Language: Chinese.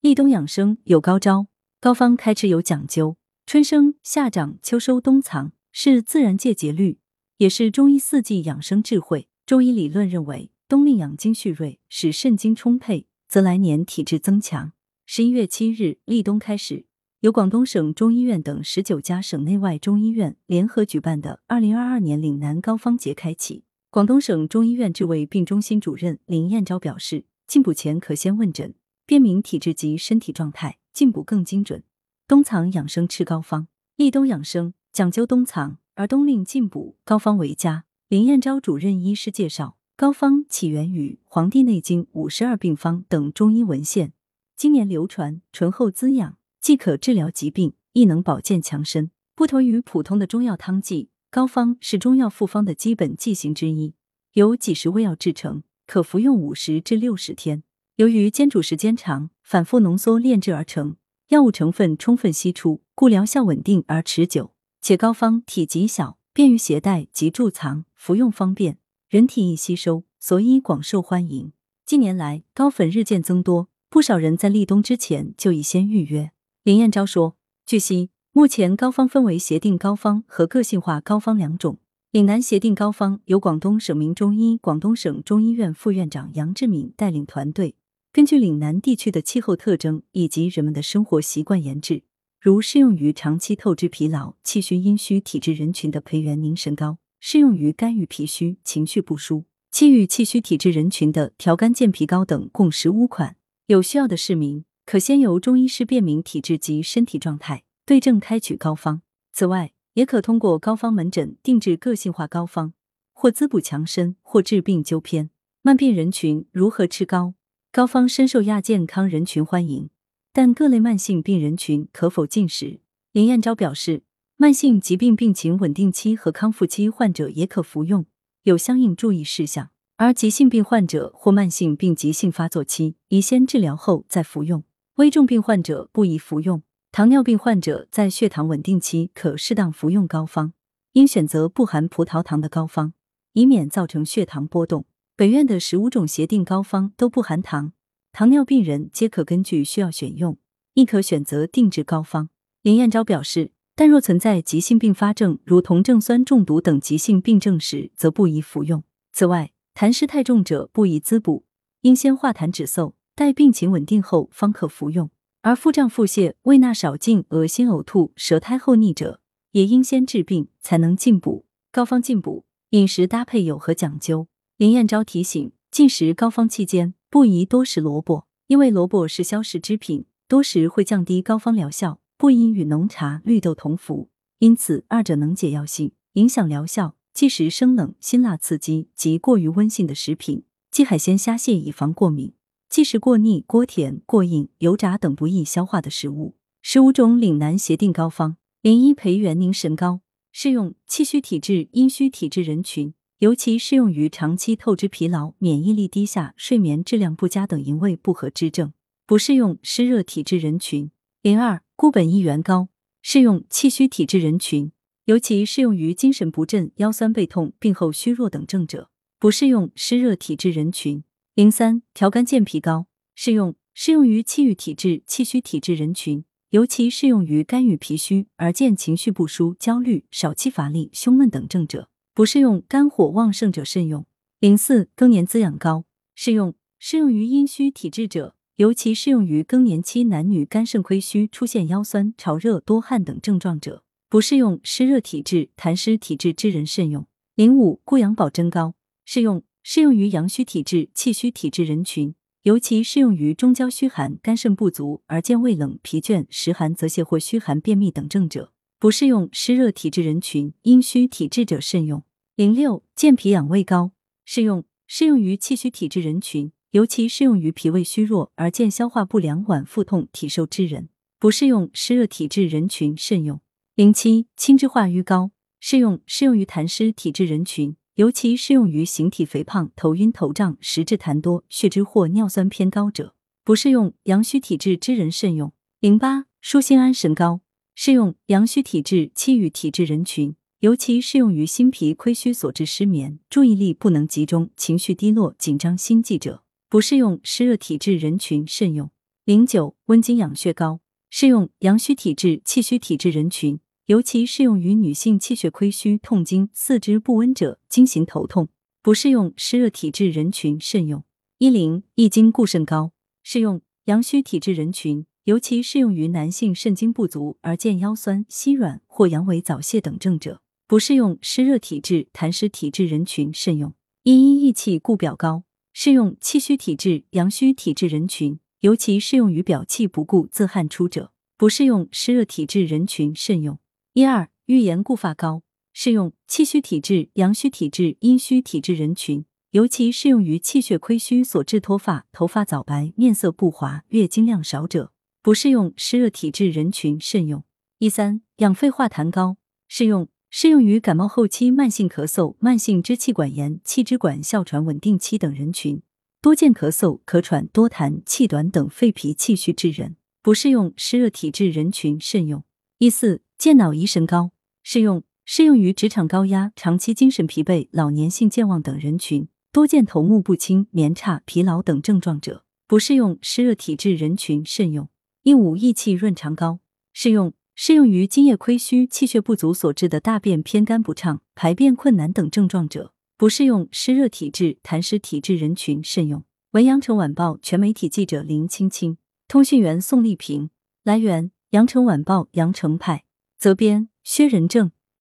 立冬养生有高招，膏方开吃有讲究。春生、夏长、秋收、冬藏是自然界节律，也是中医四季养生智慧。中医理论认为，冬令养精蓄锐，使肾精充沛，则来年体质增强。十一月七日，立冬开始，由广东省中医院等十九家省内外中医院联合举办的二零二二年岭南膏方节开启。广东省中医院治胃病中心主任林彦昭表示，进补前可先问诊，辨明体质及身体状态，进补更精准。冬藏养生吃膏方，立冬养生讲究冬藏，而冬令进补，膏方为佳。林彦昭主任医师介绍，膏方起源于《黄帝内经》五十二病方等中医文献，经年流传，醇厚滋养，既可治疗疾病，亦能保健强身。不同于普通的中药汤剂，膏方是中药复方的基本剂型之一，由几十味药制成，可服用五十至六十天。由于煎煮时间长，反复浓缩炼制而成。药物成分充分析出，故疗效稳定而持久。且膏方体积小，便于携带及贮藏，服用方便，人体易吸收，所以广受欢迎。近年来，膏粉日渐增多，不少人在立冬之前就已先预约。林彦昭说：“据悉，目前膏方分为协定膏方和个性化膏方两种。岭南协定膏方由广东省名中医广东省中医院副院长杨志敏带领团队。”根据岭南地区的气候特征以及人们的生活习惯研制，如适用于长期透支疲劳、气虚阴虚体质人群的培元凝神膏，适用于肝郁脾虚、情绪不舒、气郁气虚体质人群的调肝健脾膏等，共十五款。有需要的市民可先由中医师辨明体质及身体状态，对症开取膏方。此外，也可通过膏方门诊定制个性化膏方，或滋补强身，或治病纠偏。慢病人群如何吃膏？膏方深受亚健康人群欢迎，但各类慢性病人群可否进食？林彦昭表示，慢性疾病病情稳定期和康复期患者也可服用，有相应注意事项。而急性病患者或慢性病急性发作期，宜先治疗后再服用；危重病患者不宜服用。糖尿病患者在血糖稳定期可适当服用膏方，应选择不含葡萄糖的膏方，以免造成血糖波动。本院的十五种协定膏方都不含糖，糖尿病人皆可根据需要选用，亦可选择定制膏方。林彦昭表示，但若存在急性并发症，如酮症酸中毒等急性病症时，则不宜服用。此外，痰湿太重者不宜滋补，应先化痰止嗽，待病情稳定后方可服用。而腹胀、腹泻、胃纳少进、恶心、呕吐、舌苔厚腻者，也应先治病，才能进补。膏方进补，饮食搭配有何讲究？林彦昭提醒，进食膏方期间不宜多食萝卜，因为萝卜是消食之品，多食会降低膏方疗效。不宜与浓茶、绿豆同服，因此二者能解药性，影响疗效。忌食生冷、辛辣刺激及过于温性的食品，忌海鲜、虾蟹，以防过敏。忌食过腻、过甜、过硬、油炸等不易消化的食物。十五种岭南协定膏方，零一培元宁神膏，适用气虚体质、阴虚体质人群。尤其适用于长期透支疲劳、免疫力低下、睡眠质量不佳等营卫不和之症，不适用湿热体质人群。零二固本益元膏适用气虚体质人群，尤其适用于精神不振、腰酸背痛、病后虚弱等症者，不适用湿热体质人群。零三调肝健脾膏适用适用于气郁体质、气虚体质人群，尤其适用于肝郁脾虚而见情绪不舒、焦虑、少气乏力、胸闷等症者。不适用肝火旺盛者慎用。零四更年滋养膏适用适用于阴虚体质者，尤其适用于更年期男女肝肾亏虚、出现腰酸、潮热、多汗等症状者。不适用湿热体质、痰湿体质之人慎用。零五固阳保真膏适用适用于阳虚体质、气虚体质人群，尤其适用于中焦虚寒、肝肾不足而见胃冷、疲倦、食寒则泻或虚寒便秘等症者。不适用湿热体质人群、阴虚体质者慎用。零六健脾养胃膏适用适用于气虚体质人群，尤其适用于脾胃虚弱而见消化不良、脘腹痛、体瘦之人。不适用湿热体质人群慎用。零七清脂化瘀膏适用适用于痰湿体质人群，尤其适用于形体肥胖、头晕头胀、食滞痰多、血脂或尿酸偏高者。不适用阳虚体质之人慎用。零八舒心安神膏适用阳虚体质、气郁体质人群。尤其适用于心脾亏虚所致失眠、注意力不能集中、情绪低落、紧张心悸者，不适用湿热体质人群慎用。零九温经养血膏适用阳虚体质、气虚体质人群，尤其适用于女性气血亏虚、痛经、四肢不温者、经行头痛，不适用湿热体质人群慎用。一零益精固肾膏适用阳虚体质人群，尤其适用于男性肾精不足而见腰酸、膝软或阳痿早泄等症者，不适用湿热体质、痰湿体质人群慎用。一一益气固表膏适用气虚体质、阳虚体质人群。尤其适用于表气不固、自汗出者，不适用湿热体质人群慎用。一二玉颜固发膏适用气虚体质、阳虚体质、阴虚体质人群，尤其适用于气血亏虚所致脱发、头发早白、面色不滑、月经量少者，不适用湿热体质人群慎用。一三养肺化痰膏适用适用于感冒后期慢性咳嗽、慢性支气管炎、气支管哮喘稳定期等人群。多见咳嗽、咳喘、多痰、气短等肺脾气虚之人，不适用湿热体质人群慎用。一四健脑益神膏适用适用于职场高压、长期精神疲惫、老年性健忘等人群，多见头目不清、眠差、疲劳等症状者，不适用湿热体质人群慎用。一五益气润肠膏适用适用于津液亏虚、气血不足所致的大便偏干不畅、排便困难等症状者。不适用湿热体质、痰湿体质人群慎用。文阳城晚报全媒体记者林青青，通讯员宋丽萍。来源：阳城晚报阳城派，责编：薛仁正。